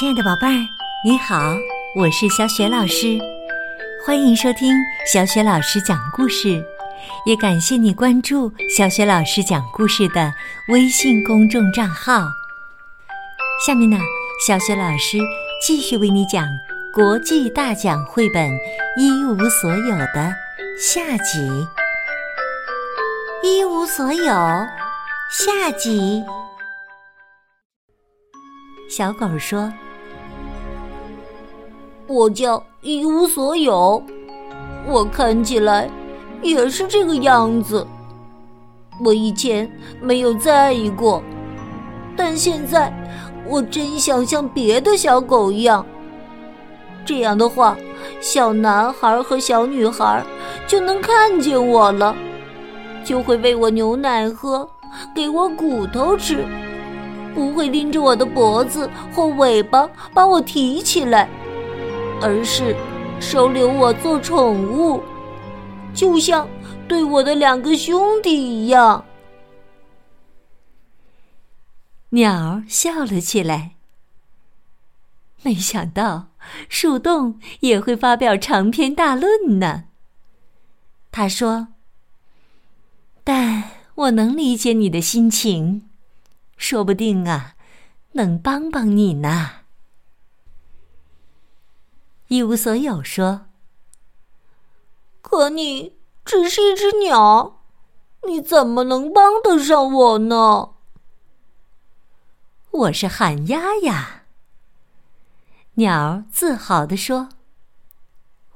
亲爱的宝贝儿，你好，我是小雪老师，欢迎收听小雪老师讲故事，也感谢你关注小雪老师讲故事的微信公众账号。下面呢，小雪老师继续为你讲国际大奖绘本《一无所有》的下集，《一无所有》下集。小狗说：“我叫一无所有，我看起来也是这个样子。我以前没有在意过，但现在我真想像别的小狗一样。这样的话，小男孩和小女孩就能看见我了，就会喂我牛奶喝，给我骨头吃。”不会拎着我的脖子或尾巴把我提起来，而是收留我做宠物，就像对我的两个兄弟一样。鸟儿笑了起来。没想到树洞也会发表长篇大论呢。他说：“但我能理解你的心情。”说不定啊，能帮帮你呢。一无所有说：“可你只是一只鸟，你怎么能帮得上我呢？”我是寒鸦呀。鸟自豪地说：“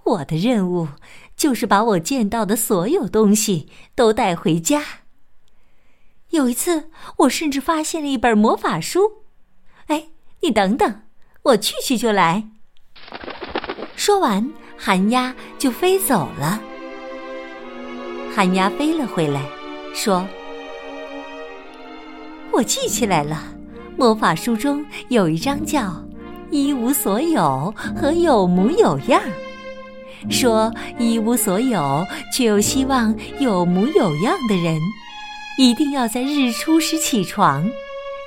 我的任务就是把我见到的所有东西都带回家。”有一次，我甚至发现了一本魔法书。哎，你等等，我去去就来。说完，寒鸦就飞走了。寒鸦飞了回来，说：“我记起来了，魔法书中有一章叫《一无所有》和《有模有样》，说一无所有却又希望有模有样的人。”一定要在日出时起床，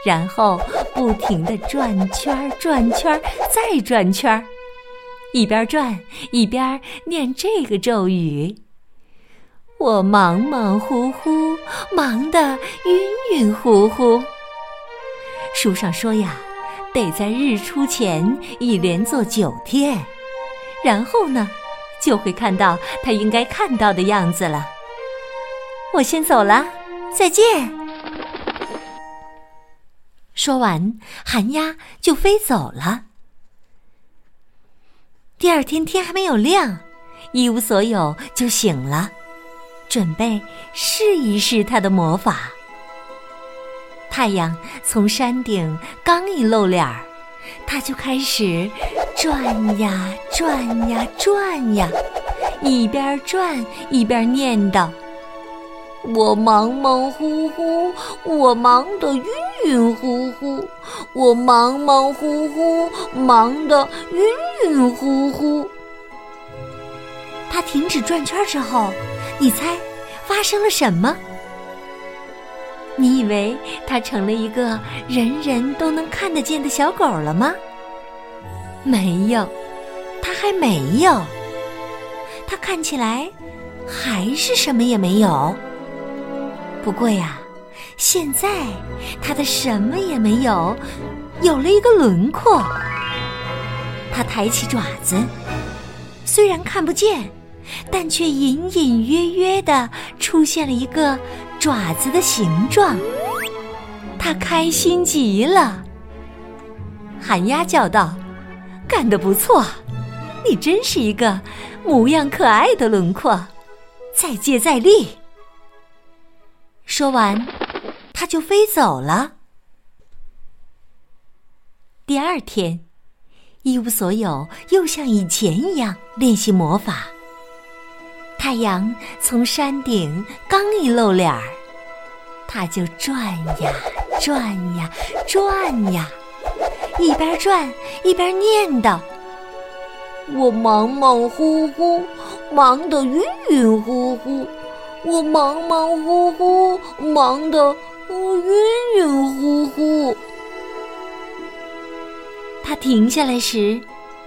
然后不停的转圈儿、转圈儿、再转圈儿，一边转一边念这个咒语。我忙忙乎乎，忙得晕晕乎乎。书上说呀，得在日出前一连做九天，然后呢，就会看到他应该看到的样子了。我先走了。再见。说完，寒鸦就飞走了。第二天天还没有亮，一无所有就醒了，准备试一试他的魔法。太阳从山顶刚一露脸儿，他就开始转呀转呀转呀，一边转一边念叨。我忙忙乎乎，我忙得晕晕乎乎，我忙忙乎乎，忙得晕晕乎乎。他停止转圈之后，你猜发生了什么？你以为他成了一个人人都能看得见的小狗了吗？没有，他还没有。他看起来还是什么也没有。不过呀，现在它的什么也没有，有了一个轮廓。它抬起爪子，虽然看不见，但却隐隐约约的出现了一个爪子的形状。它开心极了。寒鸦叫道：“干得不错，你真是一个模样可爱的轮廓，再接再厉。”说完，它就飞走了。第二天，一无所有，又像以前一样练习魔法。太阳从山顶刚一露脸儿，它就转呀转呀转呀，一边转一边念叨：“我忙忙乎乎，忙得晕晕乎乎。”我忙忙乎乎，忙得我晕晕乎乎。他停下来时，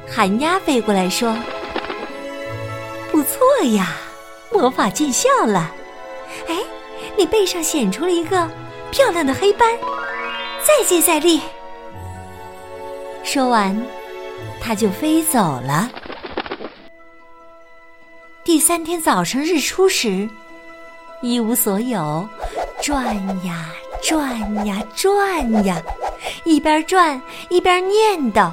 寒鸦飞过来说：“不错呀，魔法见效了。哎，你背上显出了一个漂亮的黑斑，再接再厉。”说完，它就飞走了。第三天早上日出时，一无所有，转呀转呀转呀，一边转一边念叨：“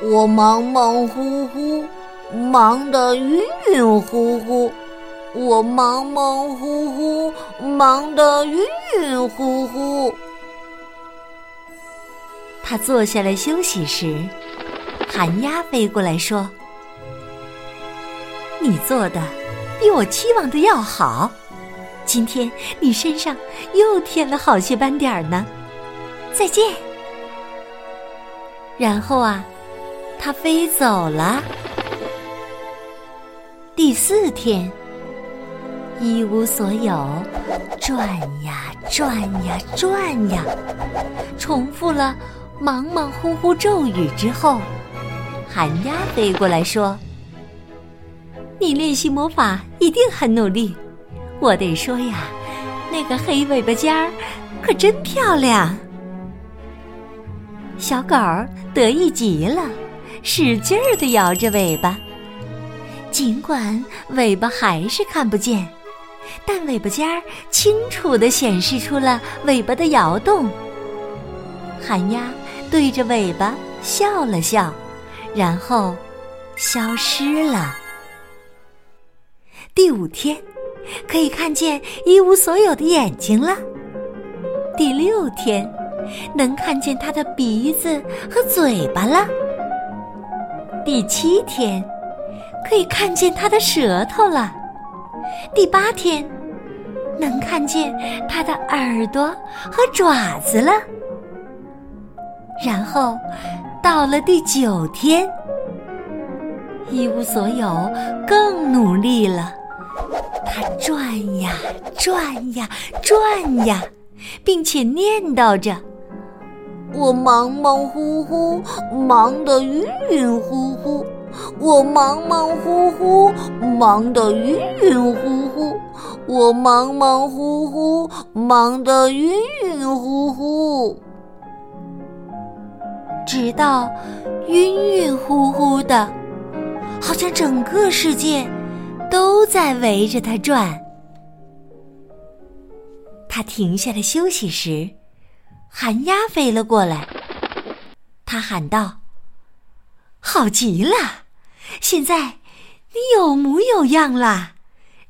我忙忙乎乎，忙得晕晕乎乎；我忙忙乎乎，忙得晕晕乎乎。”他坐下来休息时，寒鸦飞过来说：“你做的比我期望的要好，今天你身上又添了好些斑点儿呢。再见。”然后啊，它飞走了。第四天，一无所有，转呀转呀转呀，重复了。忙忙乎乎咒语之后，寒鸦飞过来说：“你练习魔法一定很努力。我得说呀，那个黑尾巴尖儿可真漂亮。”小狗得意极了，使劲儿的摇着尾巴。尽管尾巴还是看不见，但尾巴尖儿清楚的显示出了尾巴的摇动。寒鸦。对着尾巴笑了笑，然后消失了。第五天，可以看见一无所有的眼睛了。第六天，能看见他的鼻子和嘴巴了。第七天，可以看见他的舌头了。第八天，能看见他的耳朵和爪子了。然后，到了第九天，一无所有，更努力了。他转呀转呀转呀，并且念叨着：“我忙忙乎乎，忙得晕晕乎乎；我忙忙乎乎，忙得晕晕乎乎；我忙忙乎乎，忙得晕晕乎乎。”直到晕晕乎乎的，好像整个世界都在围着他转。他停下来休息时，寒鸦飞了过来。他喊道：“好极了，现在你有模有样了，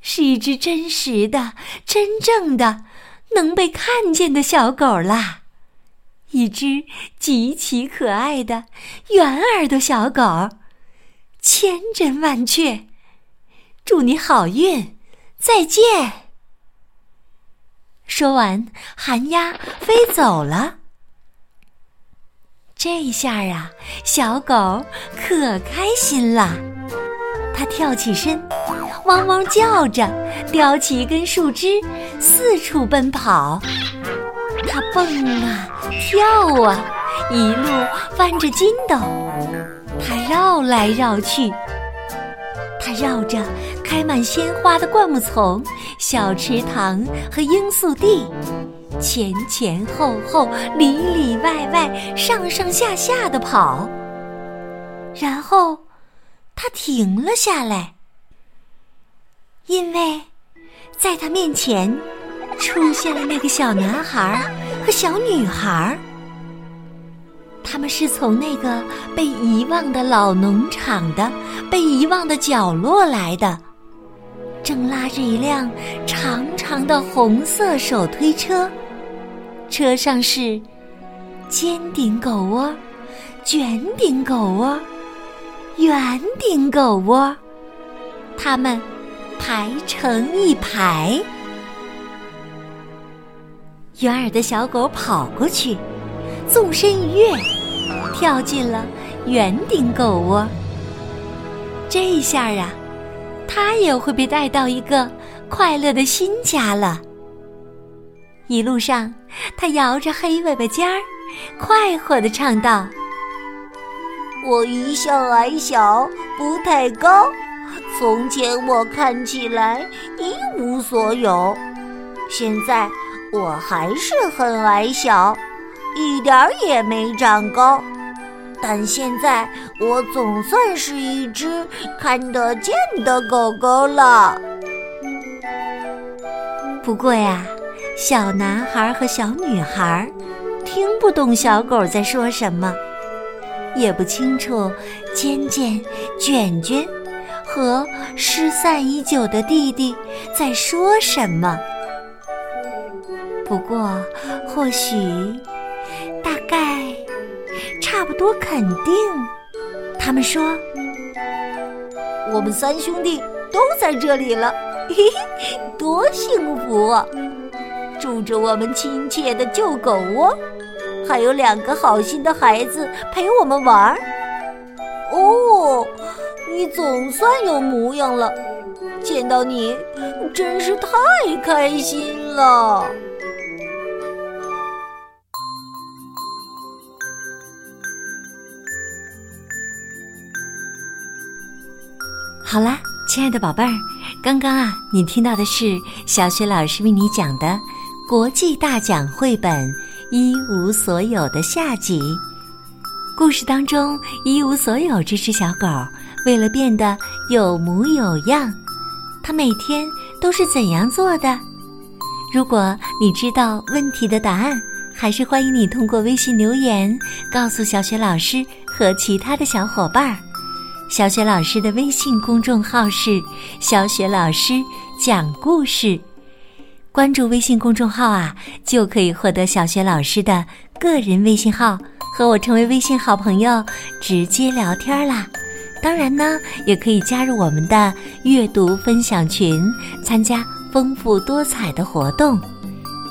是一只真实的、真正的、能被看见的小狗啦。”一只极其可爱的圆耳朵小狗，千真万确。祝你好运，再见。说完，寒鸦飞走了。这下啊，小狗可开心了，它跳起身，汪汪叫着，叼起一根树枝，四处奔跑。它蹦啊跳啊，一路翻着筋斗。它绕来绕去，它绕着开满鲜花的灌木丛、小池塘和罂粟地，前前后后、里里外外、上上下下的跑。然后，他停了下来，因为在他面前。出现了那个小男孩和小女孩，他们是从那个被遗忘的老农场的被遗忘的角落来的，正拉着一辆长长的红色手推车，车上是尖顶狗窝、卷顶狗窝、圆顶狗窝，它们排成一排。圆耳的小狗跑过去，纵身一跃，跳进了圆顶狗窝。这一下啊，它也会被带到一个快乐的新家了。一路上，它摇着黑尾巴尖儿，快活的唱道：“我一向矮小，不太高。从前我看起来一无所有，现在我还是很矮小，一点儿也没长高。但现在我总算是一只看得见的狗狗了。不过呀，小男孩和小女孩听不懂小狗在说什么，也不清楚尖尖、卷卷和失散已久的弟弟在说什么。不过，或许，大概，差不多，肯定，他们说，我们三兄弟都在这里了。嘿嘿，多幸福啊！住着我们亲切的旧狗窝，还有两个好心的孩子陪我们玩儿。哦，你总算有模样了，见到你真是太开心了。好啦，亲爱的宝贝儿。刚刚啊，你听到的是小雪老师为你讲的国际大奖绘本《一无所有的夏季》故事当中，一无所有这只小狗为了变得有模有样，它每天都是怎样做的？如果你知道问题的答案，还是欢迎你通过微信留言告诉小雪老师和其他的小伙伴儿。小雪老师的微信公众号是“小雪老师讲故事”，关注微信公众号啊，就可以获得小雪老师的个人微信号，和我成为微信好朋友，直接聊天啦。当然呢，也可以加入我们的阅读分享群，参加丰富多彩的活动。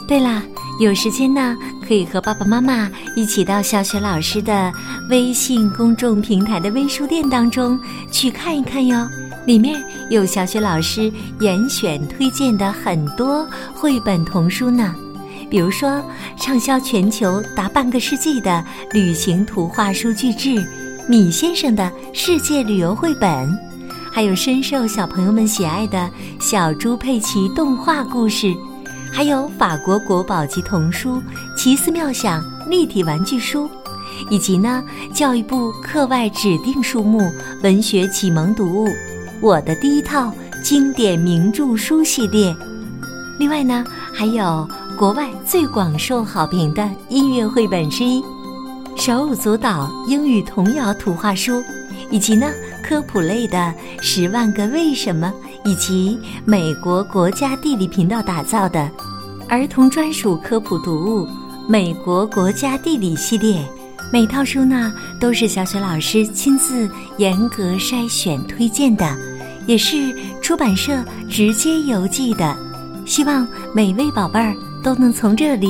对了。有时间呢，可以和爸爸妈妈一起到小雪老师的微信公众平台的微书店当中去看一看哟。里面有小雪老师严选推荐的很多绘本童书呢，比如说畅销全球达半个世纪的旅行图画书巨制《米先生的世界旅游绘本》，还有深受小朋友们喜爱的小猪佩奇动画故事。还有法国国宝级童书《奇思妙想》立体玩具书，以及呢教育部课外指定书目文学启蒙读物《我的第一套经典名著书》系列。另外呢，还有国外最广受好评的音乐绘本之一《手舞足蹈英语童谣图画书》，以及呢科普类的《十万个为什么》。以及美国国家地理频道打造的儿童专属科普读物《美国国家地理》系列，每套书呢都是小雪老师亲自严格筛选推荐的，也是出版社直接邮寄的。希望每位宝贝儿都能从这里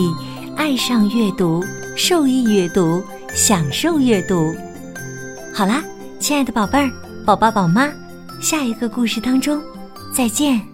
爱上阅读、受益阅读、享受阅读。好啦，亲爱的宝贝儿、宝爸宝妈，下一个故事当中。再见。